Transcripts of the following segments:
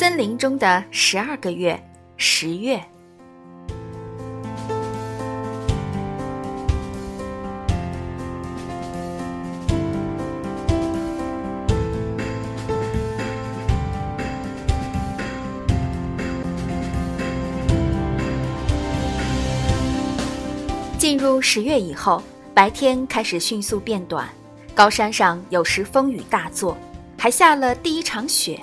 森林中的十二个月，十月。进入十月以后，白天开始迅速变短，高山上有时风雨大作，还下了第一场雪。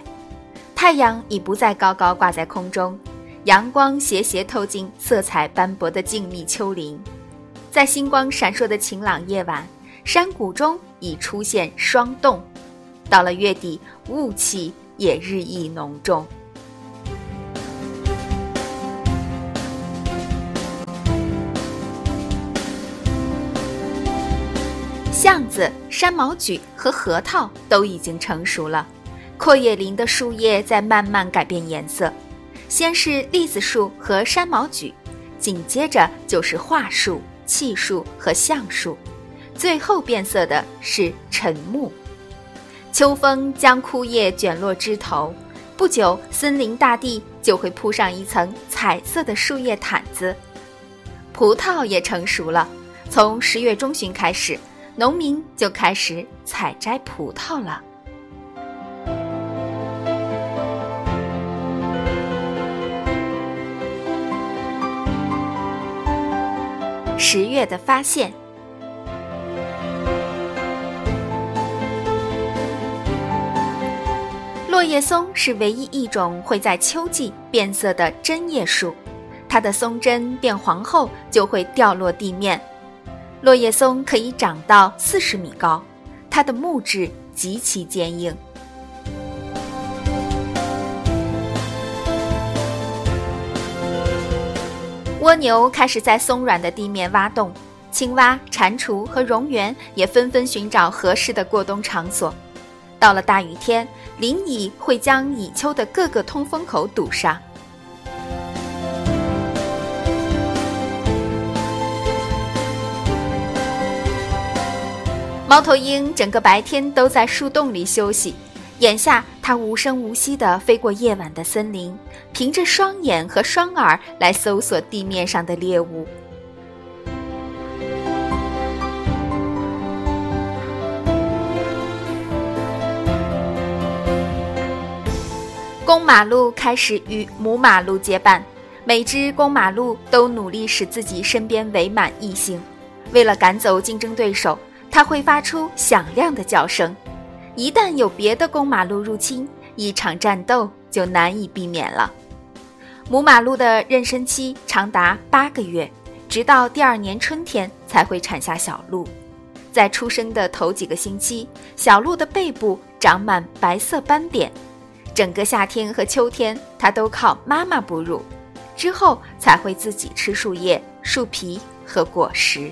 太阳已不再高高挂在空中，阳光斜斜透进色彩斑驳的静谧丘陵。在星光闪烁的晴朗夜晚，山谷中已出现霜冻。到了月底，雾气也日益浓重。橡子、山毛榉和核桃都已经成熟了，阔叶林的树叶在慢慢改变颜色，先是栗子树和山毛榉，紧接着就是桦树、槭树和橡树，最后变色的是沉木。秋风将枯叶卷落枝头，不久，森林大地就会铺上一层彩色的树叶毯子。葡萄也成熟了，从十月中旬开始。农民就开始采摘葡萄了。十月的发现，落叶松是唯一一种会在秋季变色的针叶树，它的松针变黄后就会掉落地面。落叶松可以长到四十米高，它的木质极其坚硬。蜗牛开始在松软的地面挖洞，青蛙、蟾蜍和蝾螈也纷纷寻找合适的过冬场所。到了大雨天，林蚁会将蚁丘的各个通风口堵上。猫头鹰整个白天都在树洞里休息，眼下它无声无息地飞过夜晚的森林，凭着双眼和双耳来搜索地面上的猎物。公马鹿开始与母马鹿结伴，每只公马鹿都努力使自己身边围满异性，为了赶走竞争对手。它会发出响亮的叫声，一旦有别的公马鹿入侵，一场战斗就难以避免了。母马鹿的妊娠期长达八个月，直到第二年春天才会产下小鹿。在出生的头几个星期，小鹿的背部长满白色斑点，整个夏天和秋天它都靠妈妈哺乳，之后才会自己吃树叶、树皮和果实。